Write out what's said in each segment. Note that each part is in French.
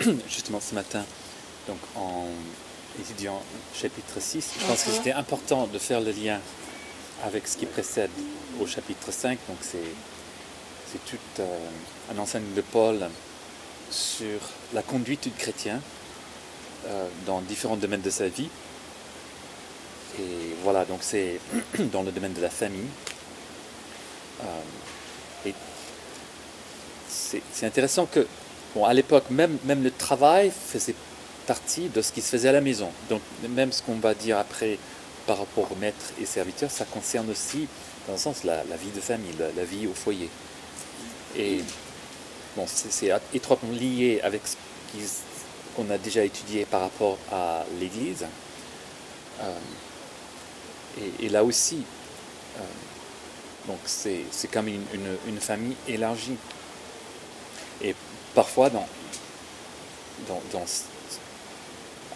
justement ce matin, donc en étudiant chapitre 6, je pense que c'était important de faire le lien avec ce qui précède au chapitre 5. Donc c'est, c'est tout euh, un enseignement de Paul sur la conduite du chrétien euh, dans différents domaines de sa vie. Et voilà, donc c'est dans le domaine de la famille. Euh, et c'est, c'est intéressant que, bon, à l'époque, même, le travail faisait partie de ce qui se faisait à la maison. Donc même ce qu'on va dire après par rapport aux maîtres et serviteurs, ça concerne aussi, dans un sens, la, vie de famille, la, vie au foyer. Et c'est étroitement lié avec ce qu'on a déjà étudié par rapport à l'Église. Euh, et, là aussi, euh, donc c'est comme une, une, famille élargie. Et parfois,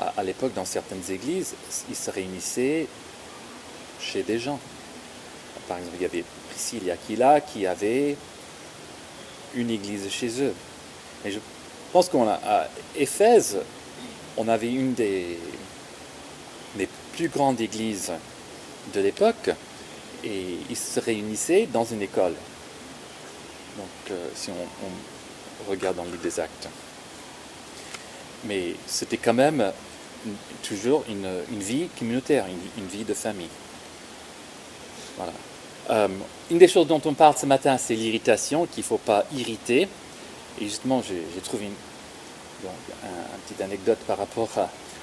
à, l'époque, dans certaines églises, ils se réunissaient chez des gens. Par exemple, il y avait Priscille et Aquila qui avaient une église chez eux. Et je pense qu'à Éphèse, on avait une des, des plus grandes églises de l'époque et ils se réunissaient dans une école. Donc, euh, si on, regarde dans le livre des actes. Mais c'était quand même toujours une, vie communautaire, une, vie de famille. Voilà. Euh, une des choses dont on parle ce matin, c'est l'irritation, qu'il ne faut pas irriter. Et justement, j'ai trouvé une, petite anecdote par rapport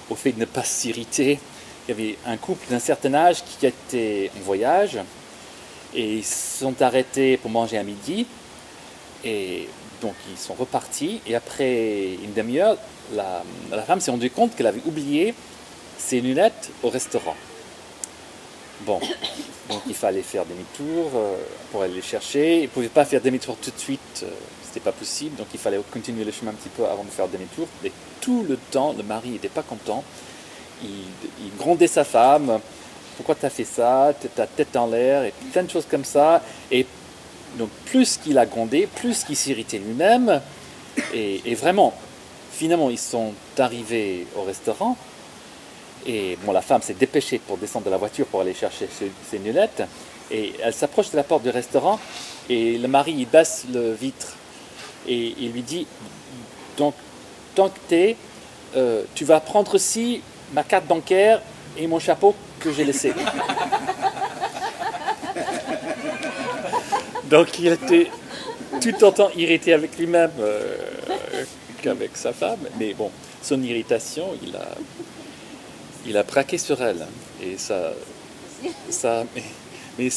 au fait de ne pas s'irriter. Il y avait un couple d'un certain âge qui était en voyage et ils se sont arrêtés pour manger à midi. Et donc ils sont repartis et après une demi-heure, la, femme s'est rendue compte qu'elle avait oublié ses lunettes au restaurant. Bon, donc il fallait faire demi-tour euh, pour aller les chercher. Il ne pouvait pas faire demi-tour tout de suite, euh, c'était pas possible, donc il fallait continuer le chemin un petit peu avant de faire demi-tour. Mais tout le temps, le mari n'était pas content. Il, il, grondait sa femme. Pourquoi tu as fait ça? Ta tête en l'air et plein de choses comme ça. Et donc plus qu'il a grondé, plus qu'il s'irritait lui-même. Et, vraiment, finalement, ils sont arrivés au restaurant. Et bon, la femme s'est dépêchée pour descendre de la voiture pour aller chercher ses, lunettes. Et elle s'approche de la porte du restaurant. Et le mari, il baisse le vitre. Et il lui dit Donc, tant que t'es, euh, tu vas prendre aussi ma carte bancaire et mon chapeau que j'ai laissé. Donc il était tout autant irrité avec lui-même euh, qu'avec sa femme. Mais bon, son irritation, il a, il a braqué sur elle. Et ça, ça, mais,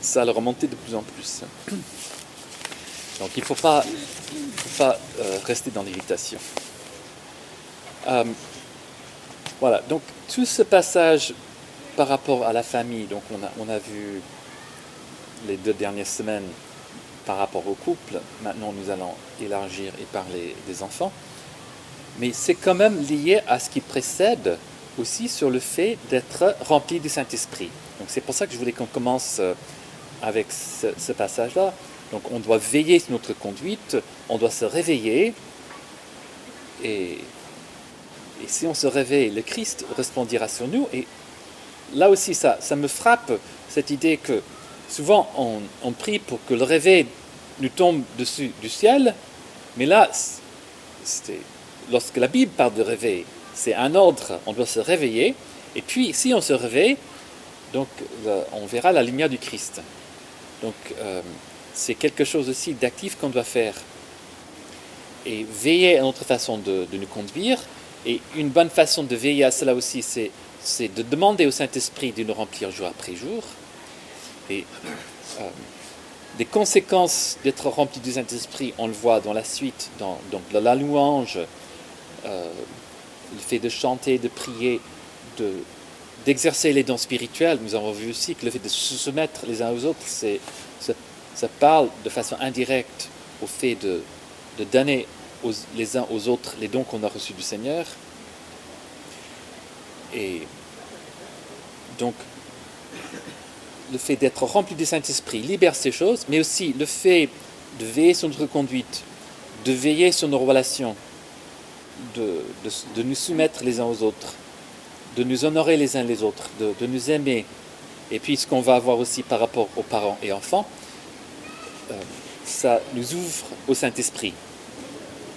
ça le remonté de plus en plus. Donc il ne faut pas, faut pas euh, rester dans l'irritation. Euh, voilà, donc tout ce passage par rapport à la famille, donc on a, on a vu les deux dernières semaines par rapport au couple. Maintenant, nous allons élargir et parler des enfants. Mais c'est quand même lié à ce qui précède aussi sur le fait d'être rempli du Saint-Esprit. Donc c'est pour ça que je voulais qu'on commence euh, avec ce, passage-là. Donc on doit veiller sur notre conduite, on doit se réveiller. Et, si on se réveille, le Christ resplendira sur nous. Et là aussi, ça, ça me frappe, cette idée que souvent on, prie pour que le réveil nous tombe dessus du ciel, mais là, lorsque la Bible parle de réveil, c'est un ordre, on doit se réveiller, et puis si on se réveille, donc on verra la lumière du Christ. Donc euh, c'est quelque chose aussi d'actif qu'on doit faire. Et veiller à notre façon de, nous conduire, et une bonne façon de veiller à cela aussi, c'est de demander au Saint-Esprit de nous remplir jour après jour, et euh, des conséquences d'être rempli du Saint-Esprit, on le voit dans la suite, dans, la louange, euh, le fait de chanter, de prier, de, d'exercer les dons spirituels. Nous avons vu aussi que le fait de se soumettre les uns aux autres, ça, parle de façon indirecte au fait de donner les uns aux autres les dons qu'on a reçus du Seigneur. Et donc, le fait d'être rempli du Saint-Esprit libère ces choses, mais aussi le fait de veiller sur notre conduite, de veiller sur nos relations, de, de, nous soumettre les uns aux autres, de nous honorer les uns les autres, de, de nous aimer. Et puis ce qu'on va avoir aussi par rapport aux parents et enfants, euh, ça nous ouvre au Saint-Esprit.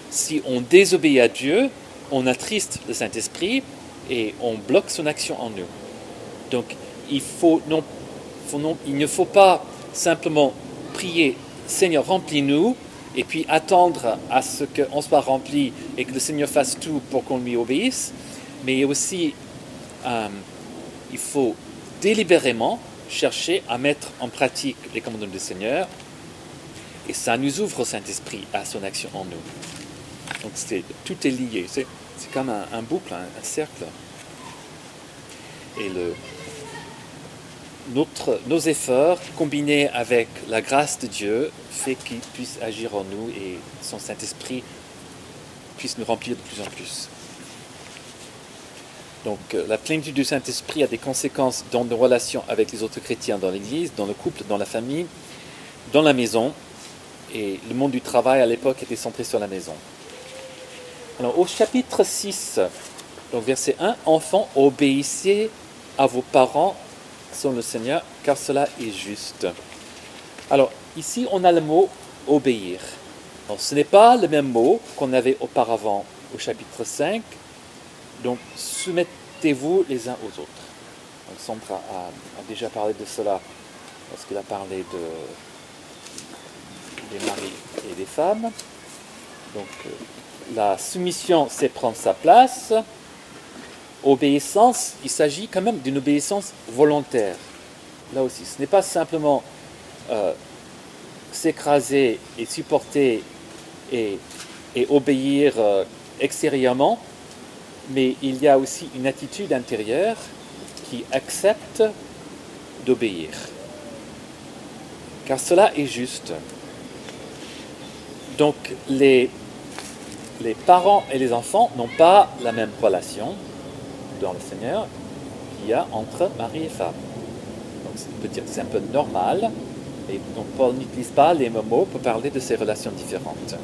Si on désobéit à Dieu, on attriste le Saint-Esprit et on bloque son action en nous. Donc il, faut non, non, il ne faut pas simplement prier Seigneur, remplis-nous, et puis attendre à ce qu'on soit rempli et que le Seigneur fasse tout pour qu'on lui obéisse, mais aussi euh, il faut délibérément chercher à mettre en pratique les commandements du Seigneur, et ça nous ouvre au Saint-Esprit à son action en nous. Donc tout est lié, c'est comme un, boucle, un, cercle. Et le, nos efforts, combinés avec la grâce de Dieu, fait qu'il puisse agir en nous et son Saint-Esprit puisse nous remplir de plus en plus. Donc euh, la plénitude du Saint-Esprit a des conséquences dans nos relations avec les autres chrétiens dans l'Église, dans le couple, dans la famille, dans la maison. Et le monde du travail à l'époque était centré sur la maison. Alors au chapitre 6, donc verset 1, Enfants, obéissez à vos parents selon le Seigneur, car cela est juste. Alors ici, on a le mot obéir. ce n'est pas le même mot qu'on avait auparavant au chapitre 5. Donc soumettez-vous les uns aux autres. Donc Sandra a, déjà parlé de cela lorsqu'il a parlé de, des maris et des femmes. Donc euh, la soumission, c'est prendre sa place. Obéissance, il s'agit quand même d'une obéissance volontaire. Là aussi, ce n'est pas simplement euh, s'écraser et supporter et, obéir euh, extérieurement, mais il y a aussi une attitude intérieure qui accepte d'obéir. Car cela est juste. Donc les, les parents et les enfants n'ont pas la même relation dans le Seigneur qu'il y a entre mari et femme. Donc c'est un peu normal, et donc Paul n'utilise pas les mêmes mots pour parler de ces relations différentes.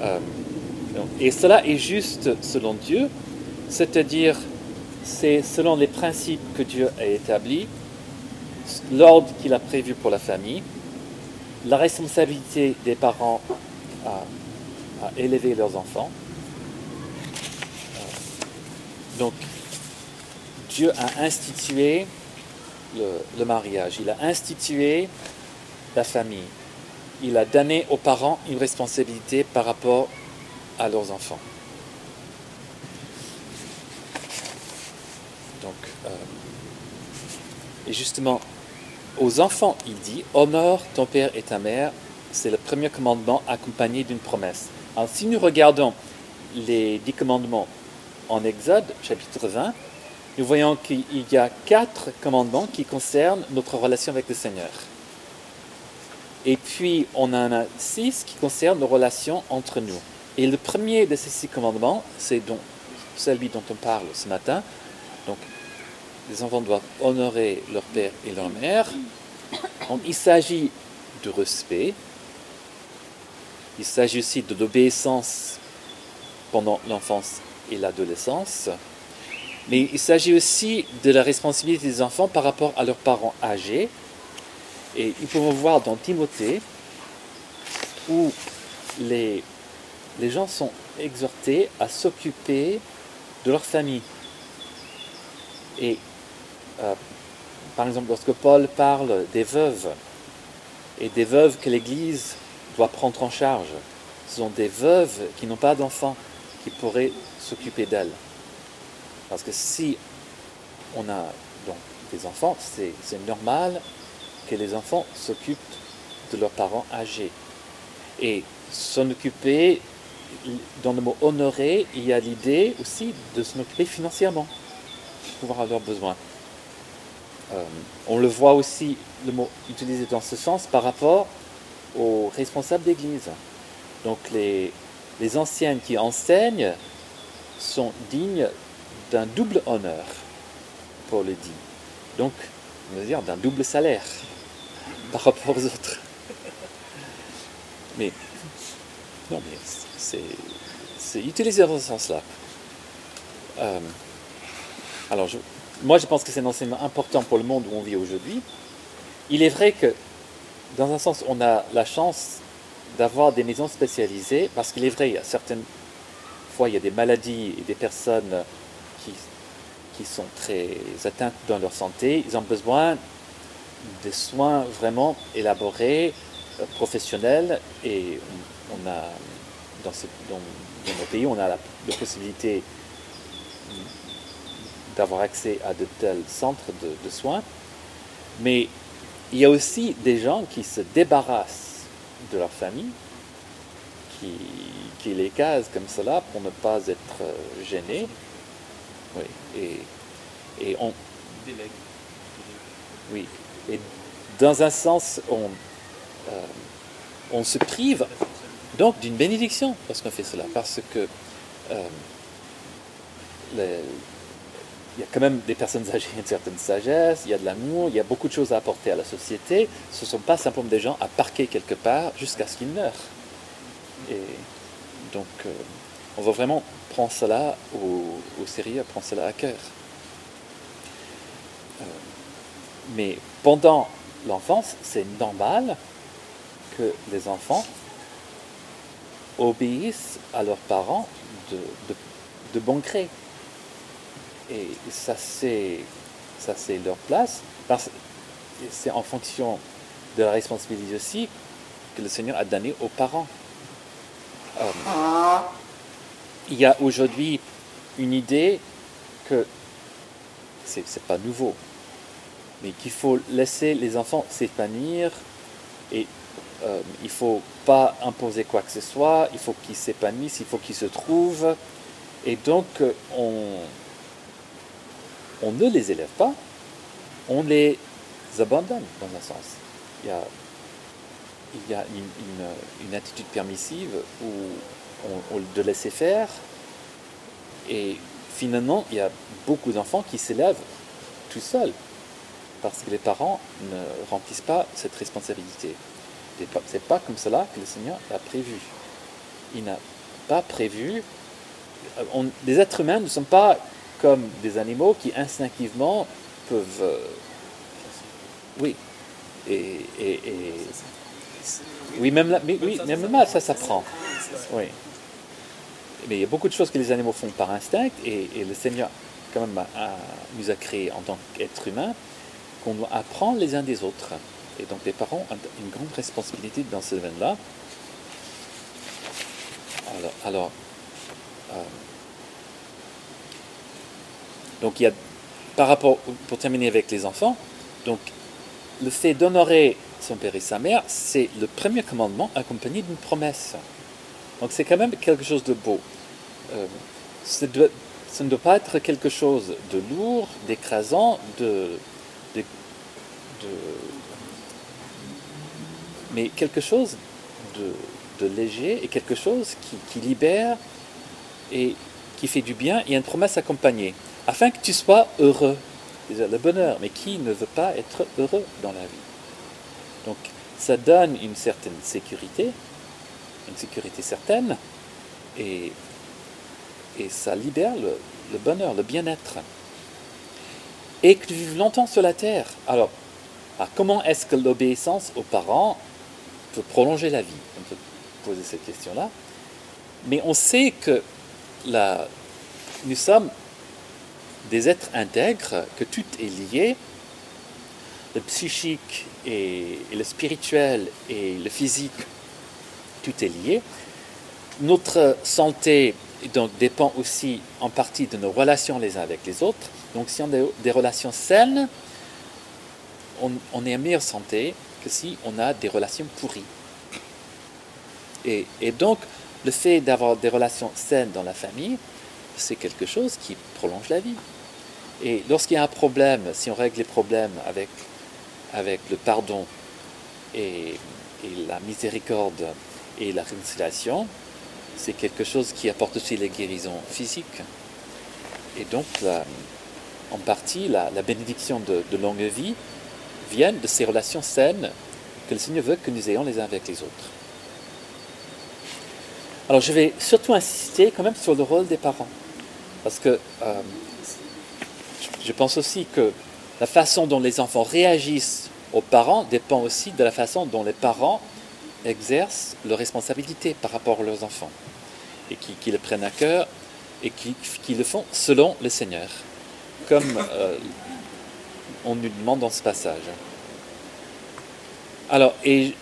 Euh, et cela est juste selon Dieu, c'est-à-dire c'est selon les principes que Dieu a établis, l'ordre qu'il a prévu pour la famille, la responsabilité des parents à, élever leurs enfants. Donc, Dieu a institué le, mariage, il a institué la famille, il a donné aux parents une responsabilité par rapport à leurs enfants. Donc, euh, et justement, aux enfants, il dit Honore ton père et ta mère. C'est le premier commandement accompagné d'une promesse. Alors, si nous regardons les dix commandements en Exode, chapitre 20, nous voyons qu'il y a quatre commandements qui concernent notre relation avec le Seigneur. Et puis, on en a six qui concernent nos relations entre nous. Et le premier de ces six commandements, c'est donc celui dont on parle ce matin. Donc, les enfants doivent honorer leur père et leur mère. Donc, il s'agit de respect. Il s'agit aussi de l'obéissance pendant l'enfance l'adolescence. Mais il s'agit aussi de la responsabilité des enfants par rapport à leurs parents âgés. Et il faut voir dans Timothée où les, les gens sont exhortés à s'occuper de leur famille. Et euh, par exemple, lorsque Paul parle des veuves et des veuves que l'Église doit prendre en charge, ce sont des veuves qui n'ont pas d'enfants, qui pourraient s'occuper d'elles. Parce que si on a donc des enfants, c'est normal que les enfants s'occupent de leurs parents âgés. Et s'en occuper, dans le mot honorer, il y a l'idée aussi de s'en occuper financièrement, pour pouvoir avoir besoin. Euh, on le voit aussi, le mot utilisé dans ce sens par rapport aux responsables d'église. Donc les, les anciennes qui enseignent sont dignes d'un double honneur, pour le dit. Donc, on va dire d'un double salaire par rapport aux autres. Mais Non, mais c'est utilisé dans ce sens-là. Euh, alors, moi, je pense que c'est un enseignement important pour le monde où on vit aujourd'hui. Il est vrai que, dans un sens, on a la chance d'avoir des maisons spécialisées, parce qu'il est vrai, il y a certaines fois, il y a des maladies et des personnes qui, qui sont très atteintes dans leur santé, ils ont besoin de soins vraiment élaborés, euh, professionnels, et on, a, dans, nos pays, on a la, possibilité d'avoir accès à de tels centres de, soins, mais il y a aussi des gens qui se débarrassent de leur famille, qui, les casent comme cela pour ne pas être euh, gênés. Oui, et, et on. Oui, et dans un sens, on, euh, on se prive donc d'une bénédiction lorsqu'on fait cela, parce que euh, il y a quand même des personnes âgées, une certaine sagesse, il y a de l'amour, il y a beaucoup de choses à apporter à la société. Ce ne sont pas simplement des gens à parquer quelque part jusqu'à ce qu'ils meurent. Et donc, euh, on va vraiment prendre cela au, sérieux, prendre cela à cœur. Euh, mais pendant l'enfance, c'est normal que les enfants obéissent à leurs parents de, bon gré. Et ça, c'est, ça, c'est leur place. C'est en fonction de la responsabilité aussi que le Seigneur a donné aux parents. Euh, il y a aujourd'hui une idée que c'est, pas nouveau, mais qu'il faut laisser les enfants s'épanouir et euh, il ne faut pas imposer quoi que ce soit, il faut qu'ils s'épanouissent, il faut qu'ils se trouvent. Et donc, on, on ne les élève pas, on les abandonne dans un sens. Il y a une, attitude permissive où on, de laisser faire et finalement il y a beaucoup d'enfants qui s'élèvent tout seuls parce que les parents ne remplissent pas cette responsabilité. C'est pas comme cela que le Seigneur a prévu. Il n'a pas prévu. Les êtres humains ne sont pas comme des animaux qui instinctivement peuvent... Euh, oui. Et, oui, même là, oui, même là, ça s'apprend. Oui. Mais il y a beaucoup de choses que les animaux font par instinct et, le Seigneur, quand même, nous a créés en tant qu'êtres humains qu'on doit apprendre les uns des autres. Et donc les parents ont une grande responsabilité dans ce domaine-là. Alors, alors euh, donc il y a, par rapport, pour terminer avec les enfants, donc le fait d'honorer son père et sa mère, c'est le premier commandement accompagné d'une promesse. Donc c'est quand même quelque chose de beau. Euh, ça, ne doit pas être quelque chose de lourd, d'écrasant, de, mais quelque chose de, léger et quelque chose qui, qui libère et qui fait du bien et une promesse accompagnée afin que tu sois heureux. Le bonheur, mais qui ne veut pas être heureux dans la vie? Donc ça donne une certaine sécurité, une sécurité certaine, et, ça libère le, bonheur, le bien-être. Et que tu vives longtemps sur la terre. Alors, ah, comment est-ce que l'obéissance aux parents peut prolonger la vie? On peut poser cette question-là. Mais on sait que nous sommes des êtres intègres, que tout est lié, le psychique et, le spirituel et le physique, tout est lié. Notre santé donc, dépend aussi en partie de nos relations les uns avec les autres. Donc si on a des relations saines, on, est en meilleure santé que si on a des relations pourries. Et, et donc, le fait d'avoir des relations saines dans la famille, c'est quelque chose qui prolonge la vie. Et lorsqu'il y a un problème, si on règle les problèmes avec, avec le pardon et, la miséricorde et la réconciliation, c'est quelque chose qui apporte aussi les guérisons physiques. Et donc, en partie, la, bénédiction de, longue vie vient de ces relations saines que le Seigneur veut que nous ayons les uns avec les autres. Alors je vais surtout insister quand même sur le rôle des parents. Parce que euh, je pense aussi que la façon dont les enfants réagissent aux parents dépend aussi de la façon dont les parents exercent leurs responsabilités par rapport à leurs enfants. Et qui, le prennent à cœur et qui, le font selon le Seigneur. Comme euh, on nous demande dans ce passage. Alors, et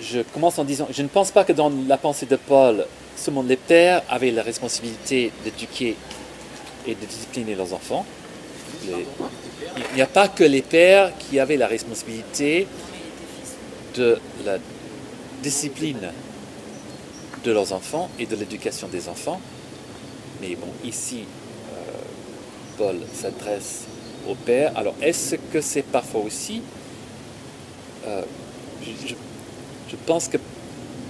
je commence en disant, je ne pense pas que dans la pensée de Paul, seulement les pères avaient la responsabilité d'éduquer et de discipliner leurs enfants. Il n'y a pas que les pères qui avaient la responsabilité de la discipline de leurs enfants et de l'éducation des enfants. Mais bon, ici, euh, Paul s'adresse au père. Alors, est-ce que c'est parfois aussi... Euh, je pense que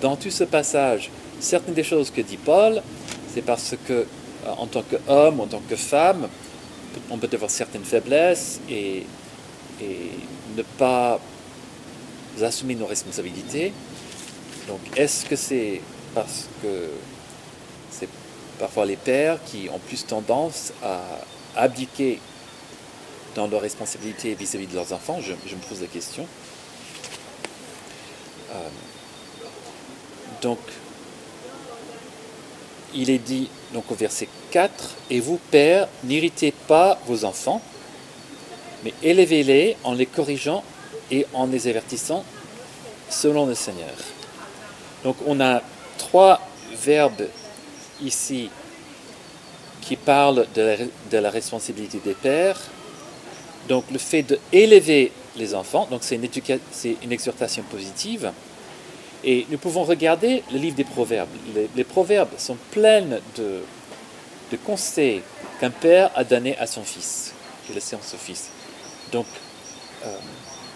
dans tout ce passage, certaines des choses que dit Paul, c'est parce que euh, en tant qu'homme, en tant que femme, on peut avoir certaines faiblesses et, ne pas assumer nos responsabilités. Donc est-ce que c'est parce que c'est parfois les pères qui ont plus tendance à abdiquer dans leurs responsabilités vis-à-vis de leurs enfants? Je me pose la question. Euh, donc, il est dit donc au verset 4, Et vous, pères, n'irritez pas vos enfants, mais élevez-les en les corrigeant et en les avertissant selon le Seigneur. Donc on a trois verbes ici qui parlent de la, responsabilité des pères. Donc le fait d'élever les enfants. Donc c'est une, une, exhortation positive. Et nous pouvons regarder le livre des proverbes. Les, proverbes sont pleins de, de conseils qu'un père a donné à son fils, qu'il laissé en son fils. Donc, euh,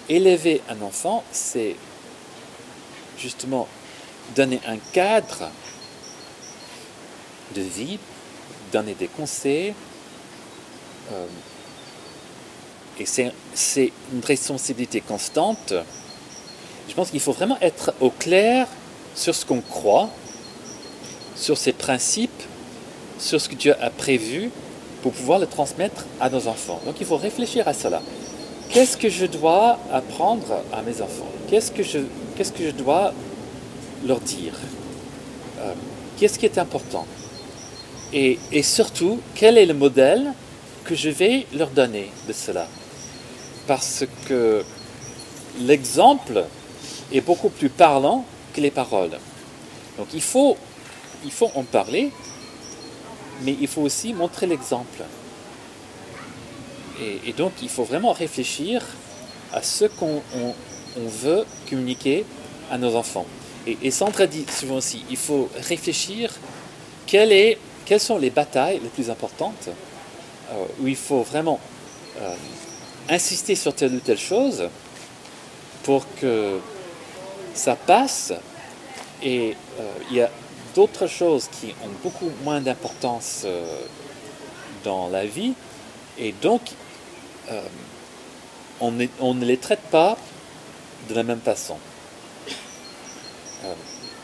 élever un enfant, c'est justement donner un cadre de vie, donner des conseils, euh, et c'est une responsabilité constante. Je pense qu'il faut vraiment être au clair sur ce qu'on croit, sur ses principes, sur ce que Dieu a prévu pour pouvoir le transmettre à nos enfants. Donc il faut réfléchir à cela. Qu'est-ce que je dois apprendre à mes enfants? Qu'est-ce que je, qu'est-ce que je dois leur dire? Euh, Qu'est-ce qui est important? Et, et surtout, quel est le modèle que je vais leur donner de cela? Parce que l'exemple est beaucoup plus parlant que les paroles. Donc il faut, il faut en parler, mais il faut aussi montrer l'exemple. Et, donc il faut vraiment réfléchir à ce qu'on veut communiquer à nos enfants. Et, et, Sandra dit souvent aussi, il faut réfléchir quelles sont les batailles les plus importantes euh, où il faut vraiment euh, insister sur telle ou telle chose pour que ça passe. Et euh, il y a d'autres choses qui ont beaucoup moins d'importance euh, dans la vie. Et donc, euh, on, ne les traite pas de la même façon.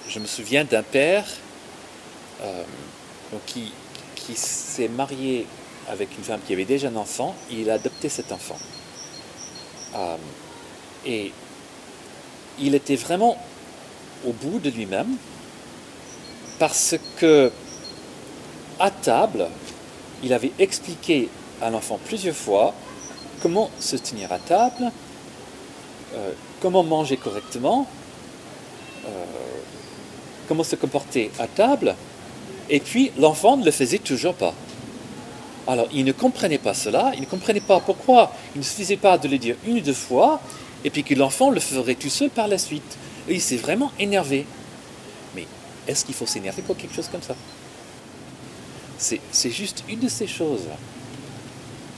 je me souviens d'un père qui, s'est marié avec une femme qui avait déjà un enfant, il a adopté cet enfant. Euh, et il était vraiment au bout de lui-même parce que à table, il avait expliqué à l'enfant plusieurs fois comment se tenir à table, euh, comment manger correctement, euh, comment se comporter à table, et puis l'enfant ne le faisait toujours pas. Alors, il ne comprenait pas cela, il ne comprenait pas pourquoi il ne suffisait pas de le dire une ou deux fois, et puis que l'enfant le ferait tout seul par la suite. Et il s'est vraiment énervé. Est-ce qu'il faut s'énerver pour quelque chose comme ça? C'est juste une de ces choses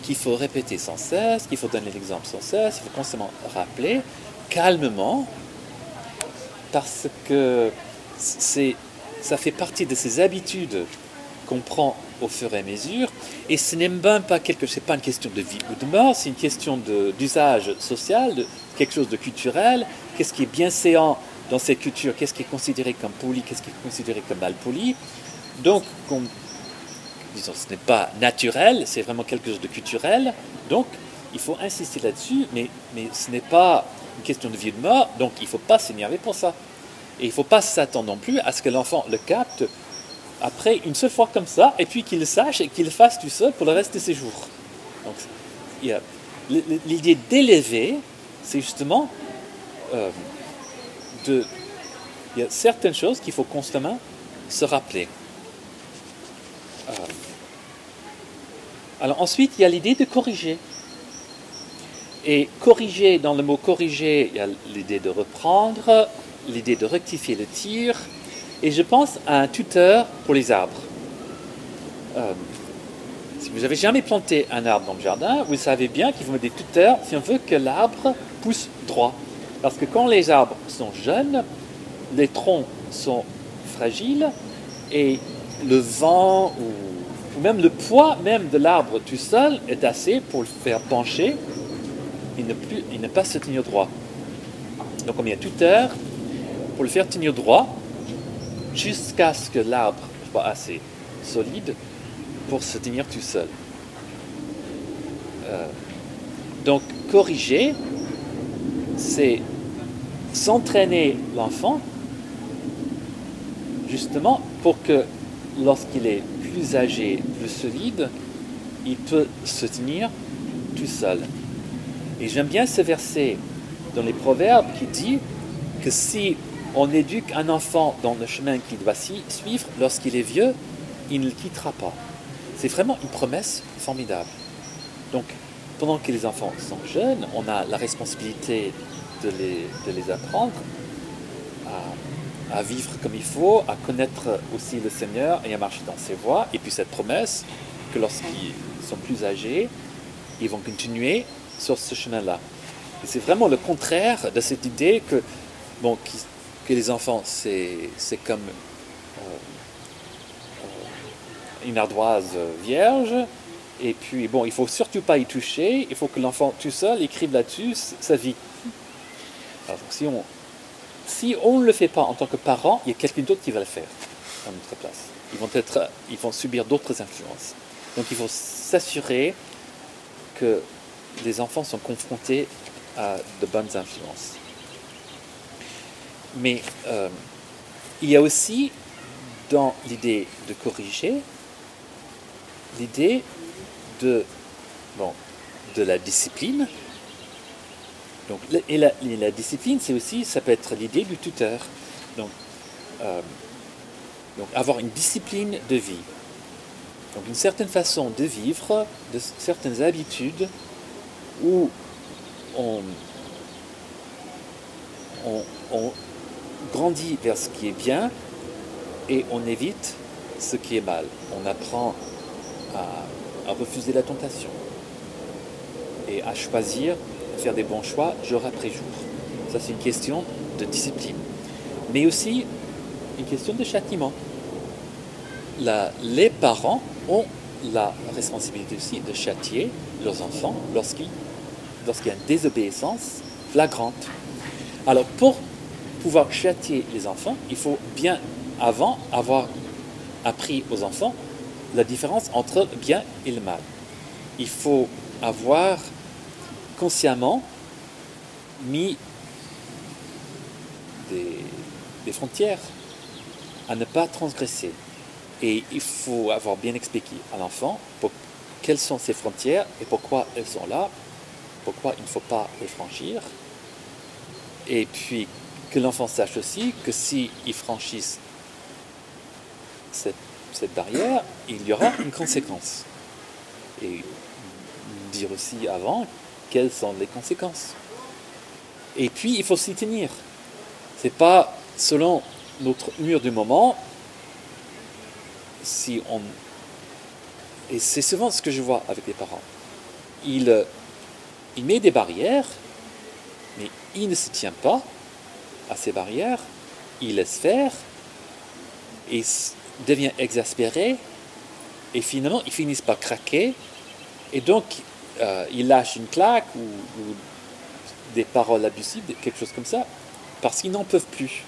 qu'il faut répéter sans cesse, qu'il faut donner l'exemple sans cesse, il faut constamment rappeler, calmement, parce que ça fait partie de ces habitudes qu'on prend au fur et à mesure. Et ce n'est même pas quelque pas une question de vie ou de mort, c'est une question d'usage social, de quelque chose de culturel. Qu'est-ce qui est bien séant dans ces cultures, qu'est-ce qui est considéré comme poli, qu'est-ce qui est considéré comme mal poli? Donc, disons, ce n'est pas naturel, c'est vraiment quelque chose de culturel. Donc, il faut insister là-dessus, mais, mais ce n'est pas une question de vie ou de mort, donc il ne faut pas s'énerver pour ça. Et il ne faut pas s'attendre non plus à ce que l'enfant le capte après une seule fois comme ça, et puis qu'il le sache et qu'il fasse tout seul pour le reste de ses jours. Donc, l'idée d'élever, c'est justement euh, Il y a certaines choses qu'il faut constamment se rappeler. Euh, alors ensuite, il y a l'idée de corriger. Et corriger, dans le mot corriger, il y a l'idée de reprendre, l'idée de rectifier le tir, et je pense à un tuteur pour les arbres. Euh, si vous n'avez jamais planté un arbre dans le jardin, vous savez bien qu'il faut mettre des tuteurs si on veut que l'arbre pousse droit. Parce que quand les arbres sont jeunes, les troncs sont fragiles et le vent ou, même le poids même de l'arbre tout seul est assez pour le faire pencher et ne, plus, ne pas se tenir droit. Donc on met un tuteur pour le faire tenir droit jusqu'à ce que l'arbre soit assez solide pour se tenir tout seul. Euh, donc corriger, c'est s'entraîner l'enfant justement pour que lorsqu'il est plus âgé, plus solide, il peut se tenir tout seul. Et j'aime bien ce verset dans les Proverbes qui dit que si on éduque un enfant dans le chemin qu'il doit suivre, lorsqu'il est vieux, il ne le quittera pas. C'est vraiment une promesse formidable. Donc, pendant que les enfants sont jeunes, on a la responsabilité de les, apprendre à, vivre comme il faut, à connaître aussi le Seigneur et à marcher dans ses voies. Et puis cette promesse que lorsqu'ils sont plus âgés, ils vont continuer sur ce chemin-là. C'est vraiment le contraire de cette idée que, bon, que les enfants, c'est comme euh, euh, une ardoise vierge. Et puis, bon, il faut surtout pas y toucher. Il faut que l'enfant tout seul écrive là-dessus sa vie. Alors, si on si on ne le fait pas en tant que parent, il y a quelqu'un d'autre qui va le faire à notre place. Ils vont, être, ils vont subir d'autres influences. Donc il faut s'assurer que les enfants sont confrontés à de bonnes influences. Mais euh, il y a aussi dans l'idée de corriger l'idée de, bon, de la discipline. Donc, et, la, discipline, c'est aussi, ça peut être l'idée du tuteur. Donc, euh, donc, avoir une discipline de vie. Donc, une certaine façon de vivre, de certaines habitudes où on, grandit vers ce qui est bien et on évite ce qui est mal. On apprend à, refuser la tentation et à choisir, faire des bons choix jour après jour. Ça, c'est une question de discipline. Mais aussi une question de châtiment. les parents ont la responsabilité aussi de châtier leurs enfants lorsqu'il y a une désobéissance flagrante. Alors, pour pouvoir châtier les enfants, il faut bien avant avoir appris aux enfants la différence entre le bien et le mal. Il faut avoir consciemment mis des, frontières à ne pas transgresser. Et il faut avoir bien expliqué à l'enfant quelles sont ces frontières et pourquoi elles sont là, pourquoi il ne faut pas les franchir. Et puis que l'enfant sache aussi que s'il franchisse cette, cette, barrière, il y aura une conséquence. Et dire aussi avant quelles sont les conséquences. Et puis, il faut s'y tenir. C'est pas selon notre mur du moment, si on. Et c'est souvent ce que je vois avec les parents. Il, il met des barrières, mais il ne se tient pas à ces barrières, il laisse faire, et devient exaspéré, et finalement, ils finissent par craquer, et donc, euh, il lâche une claque ou, des paroles abusives, quelque chose comme ça, parce qu'ils n'en peuvent plus.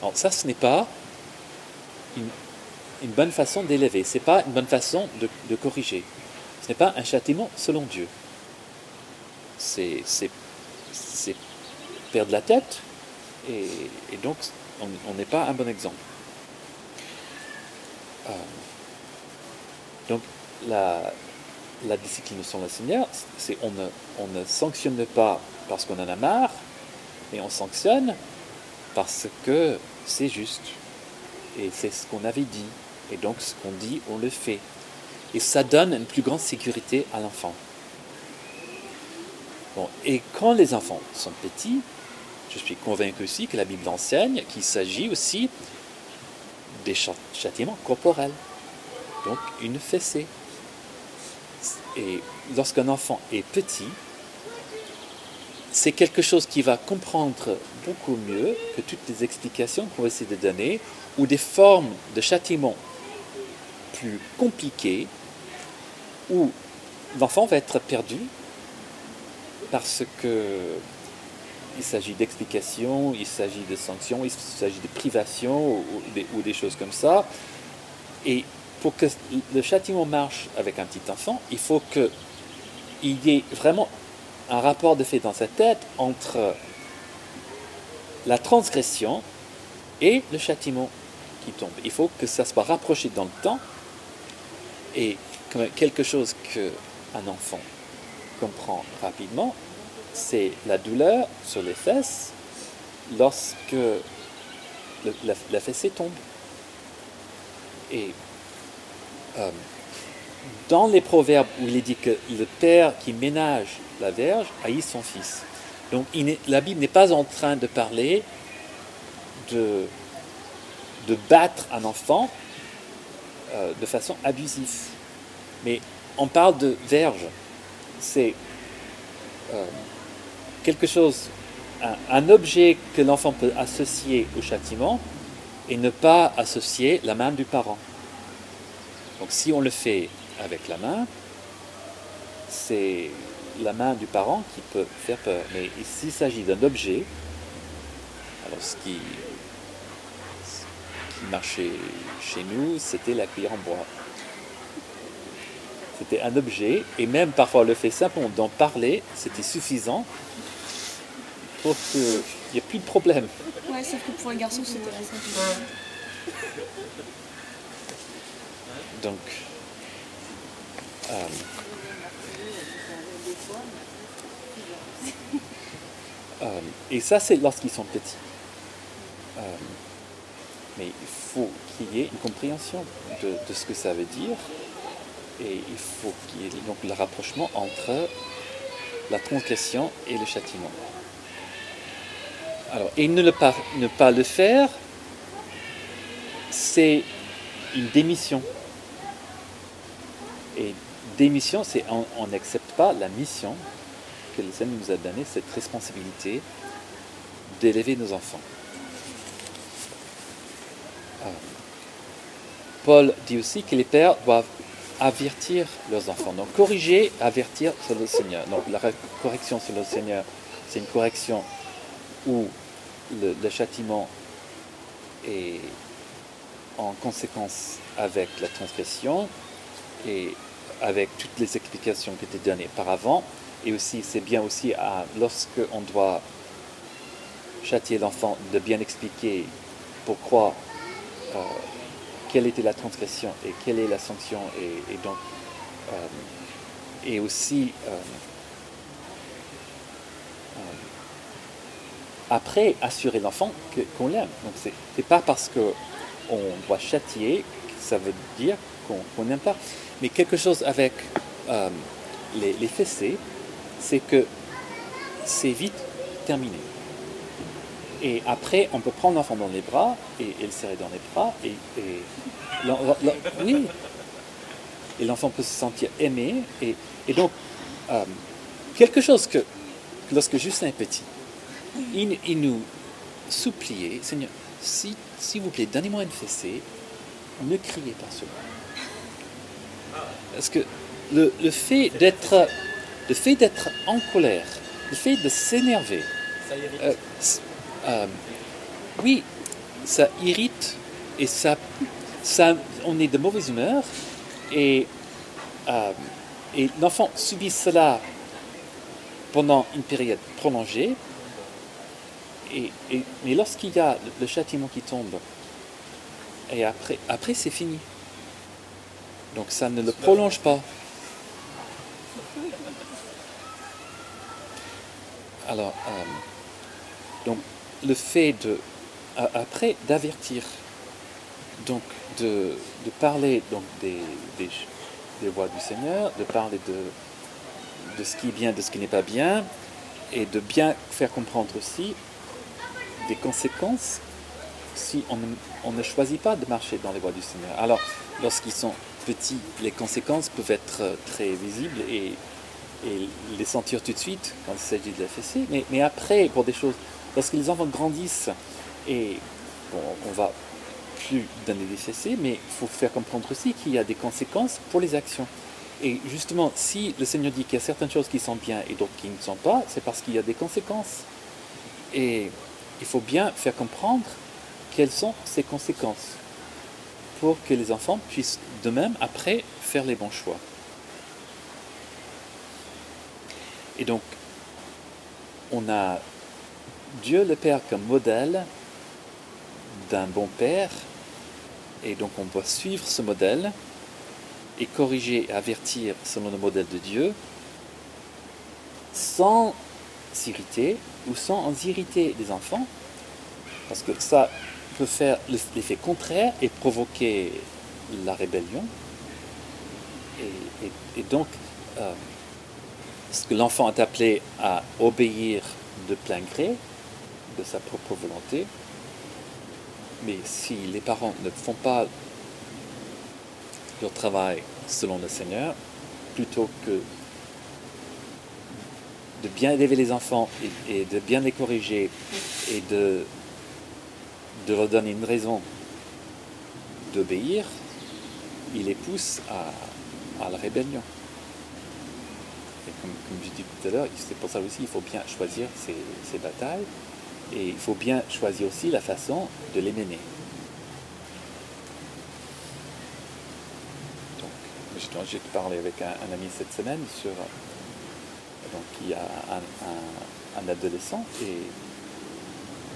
Alors ça, ce n'est pas une, bonne façon d'élever, ce n'est pas une bonne façon de, corriger. Ce n'est pas un châtiment selon Dieu. C'est perdre la tête et, donc on on n'est pas un bon exemple. Euh, donc la, la discipline selon le Seigneur, c'est on ne, on ne sanctionne pas parce qu'on en a marre, mais on sanctionne parce que c'est juste. Et c'est ce qu'on avait dit. Et donc ce qu'on dit, on le fait. Et ça donne une plus grande sécurité à l'enfant. Et quand les enfants sont petits, je suis convaincu aussi que la Bible enseigne qu'il s'agit aussi des châtiments corporels. Donc une fessée. Et lorsqu'un enfant est petit, c'est quelque chose qui va comprendre beaucoup mieux que toutes les explications qu'on va essayer de donner ou des formes de châtiment plus compliquées où l'enfant va être perdu parce que il s'agit d'explications, il s'agit de sanctions, il s'agit de privations ou, des, ou des choses comme ça. Et pour que le châtiment marche avec un petit enfant, il faut qu'il y ait vraiment un rapport de fait dans sa tête entre la transgression et le châtiment qui tombe. Il faut que ça soit rapproché dans le temps et quelque chose qu'un enfant comprend rapidement, c'est la douleur sur les fesses lorsque la fessée tombe. Et euh, dans les proverbes où il est dit que le père qui ménage la verge haït son fils. Donc la Bible n'est pas en train de parler de, battre un enfant euh, de façon abusive. Mais on parle de verge. C'est euh, quelque chose, un objet que l'enfant peut associer au châtiment et ne pas associer la main du parent. Donc si on le fait avec la main, c'est la main du parent qui peut faire peur. Mais s'il s'agit d'un objet, alors ce qui, ce qui marchait chez nous, c'était la cuillère en bois. C'était un objet, et même parfois le fait simplement d'en parler, c'était suffisant pour qu'il n'y ait plus de problème. Ouais, sauf que pour un garçon, c'était la simple. Donc, euh, euh, et ça, c'est lorsqu'ils sont petits. Euh, mais il faut qu'il y ait une compréhension de, ce que ça veut dire. Et il faut qu'il y ait donc le rapprochement entre la transgression et le châtiment. Alors, et ne, ne pas le faire, c'est une démission. Et démission, c'est on n'accepte pas la mission que le Seigneur nous a donnée, cette responsabilité d'élever nos enfants. Euh, Paul dit aussi que les pères doivent avertir leurs enfants. Donc corriger, avertir sur le Seigneur. Donc la correction sur le Seigneur, c'est une correction où le, le châtiment est en conséquence avec la transgression et avec toutes les explications qui étaient données par avant. Et aussi, c'est bien aussi à, lorsque on doit châtier l'enfant de bien expliquer pourquoi, euh, quelle était la transgression et quelle est la sanction. Et, donc, euh, et aussi, euh, après, assurer l'enfant qu'on l'aime. Donc, c'est pas parce que on doit châtier que ça veut dire qu'on qu'on n'aime pas. Mais quelque chose avec euh, les, fessées, c'est que c'est vite terminé. Et après, on peut prendre l'enfant dans les bras et, le serrer dans les bras. Et, oui. Et l'enfant peut se sentir aimé. Et, donc, euh, quelque chose que, que lorsque Justin est petit, il, nous suppliait, Seigneur, si- s'il vous plaît, donnez-moi une fessée, ne criez pas sur. Parce que le, le fait d'être le fait d'être en colère, le fait de s'énerver, euh, euh, oui, ça irrite et ça, ça, on est de mauvaise humeur et, euh, et l'enfant subit cela pendant une période prolongée. Et, et- mais lorsqu'il y a le, le châtiment qui tombe, et après, après c'est fini. Donc ça ne le prolonge pas. Alors, euh, donc le fait de, après d'avertir, donc de, parler des, des, voies du Seigneur, de parler de, ce qui est bien, de ce qui n'est pas bien, et de bien faire comprendre aussi des conséquences si on on ne choisit pas de marcher dans les voies du Seigneur. Alors, lorsqu'ils sont les conséquences peuvent être euh, très visibles et, les sentir tout de suite quand il s'agit de la fessée, mais, après, pour des choses, lorsque les enfants grandissent et bon, on va plus donner des fessées, mais il faut faire comprendre aussi qu'il y a des conséquences pour les actions. Et justement, si le Seigneur dit qu'il y a certaines choses qui sont bien et d'autres qui ne sont pas, c'est parce qu'il y a des conséquences. Et il faut bien faire comprendre quelles sont ces conséquences pour que les enfants puissent de même, après, faire les bons choix. Et donc, on a Dieu le Père comme modèle d'un bon père, et donc on doit suivre ce modèle et corriger et avertir selon le modèle de Dieu, sans s'irriter ou sans irriter les enfants, parce que ça peut faire l'effet contraire et provoquer la rébellion. Et, donc, euh, ce que l'enfant est appelé à obéir de plein gré, de sa propre volonté, mais si les parents ne font pas leur travail selon le Seigneur, plutôt que de bien élever les enfants et, et de bien les corriger et de, de leur donner une raison d'obéir, il les pousse à, la rébellion. Et comme, je dis tout à l'heure, c'est pour ça aussi il faut bien choisir ses batailles et il faut bien choisir aussi la façon de les mener. Donc, j'ai parlé avec un, ami cette semaine sur. Donc, il y a un- un adolescent et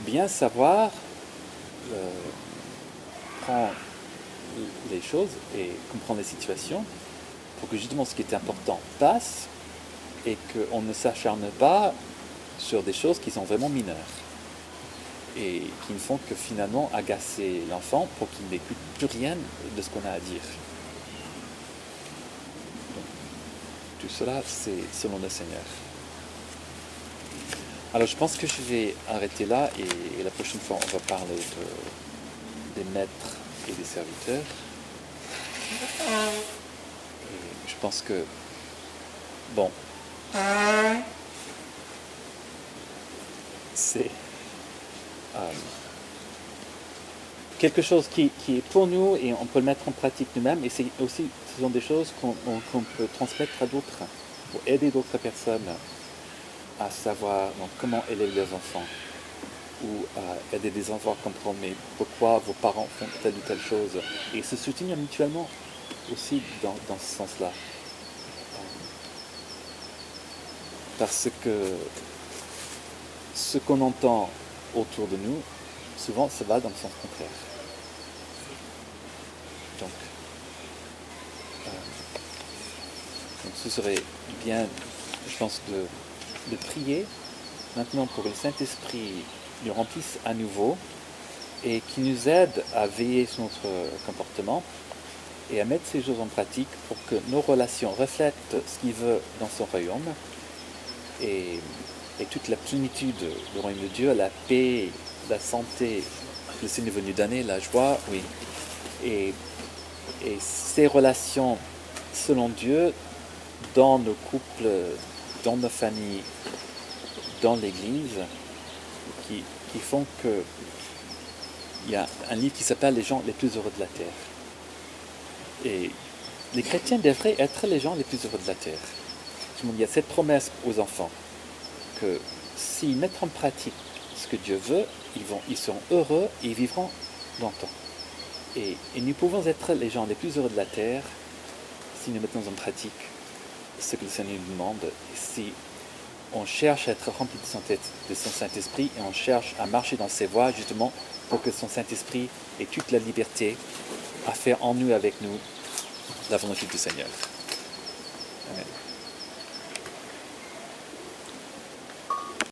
bien savoir prendre les choses et comprendre les situations pour que justement ce qui est important passe et qu'on ne s'acharne pas sur des choses qui sont vraiment mineures et qui ne font que finalement agacer l'enfant pour qu'il n'écoute plus rien de ce qu'on a à dire. Tout cela, c'est selon le Seigneur. Alors je pense que je vais arrêter là et, la prochaine fois on va parler de- des maîtres et des serviteurs. Et je pense que, bon, c'est euh, quelque chose qui, qui est pour nous et on peut le mettre en pratique nous-mêmes. Et c'est aussi ce sont des choses qu'on on- qu'on peut transmettre à d'autres pour aider d'autres personnes à savoir comment élever leurs enfants ou à aider des enfants à comprendre pourquoi vos parents font telle ou telle chose et se soutenir mutuellement aussi dans, dans ce sens-là. Euh, Parce que ce qu'on entend autour de nous, souvent, ça va dans le sens contraire. Donc, euh, donc ce serait bien, je pense, de, de prier maintenant pour que le Saint-Esprit nous remplisse à nouveau et qui nous aide à veiller sur notre comportement et à mettre ces choses en pratique pour que nos relations reflètent ce qu'il veut dans son royaume et, toute la plénitude du royaume de Dieu, la paix, la santé, le Seigneur venu donner, la joie, oui. Et ces relations selon Dieu dans nos couples, dans nos familles, dans l'Église, qui, qui font que il y a un livre qui s'appelle Les gens les plus heureux de la terre. Et les chrétiens devraient être les gens les plus heureux de la terre. Il y a cette promesse aux enfants que s'ils mettent en pratique ce que Dieu veut, ils, vont, ils seront heureux et ils vivront longtemps. Et, et nous pouvons être les gens les plus heureux de la terre si nous mettons en pratique ce que le Seigneur nous demande, si on cherche à être rempli de son, Saint-Esprit et on cherche à marcher dans ses voies justement pour que son Saint-Esprit ait toute la liberté à faire en nous et avec nous la volonté du Seigneur.